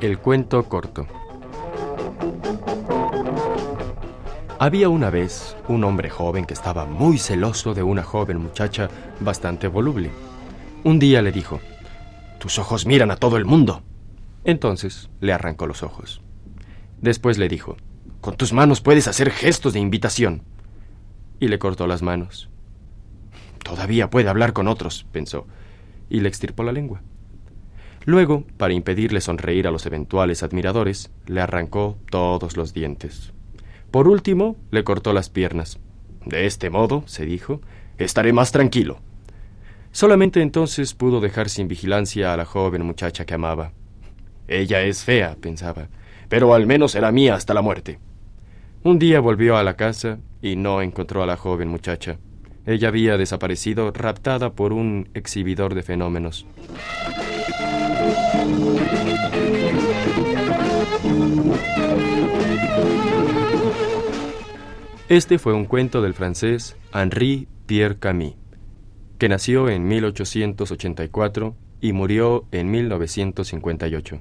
El cuento corto. Había una vez un hombre joven que estaba muy celoso de una joven muchacha bastante voluble. Un día le dijo, Tus ojos miran a todo el mundo. Entonces le arrancó los ojos. Después le dijo, Con tus manos puedes hacer gestos de invitación. Y le cortó las manos. Todavía puede hablar con otros, pensó, y le extirpó la lengua. Luego, para impedirle sonreír a los eventuales admiradores, le arrancó todos los dientes. Por último, le cortó las piernas. De este modo, se dijo, estaré más tranquilo. Solamente entonces pudo dejar sin vigilancia a la joven muchacha que amaba. Ella es fea, pensaba, pero al menos será mía hasta la muerte. Un día volvió a la casa y no encontró a la joven muchacha. Ella había desaparecido raptada por un exhibidor de fenómenos. Este fue un cuento del francés Henri Pierre Camille, que nació en 1884 y murió en 1958.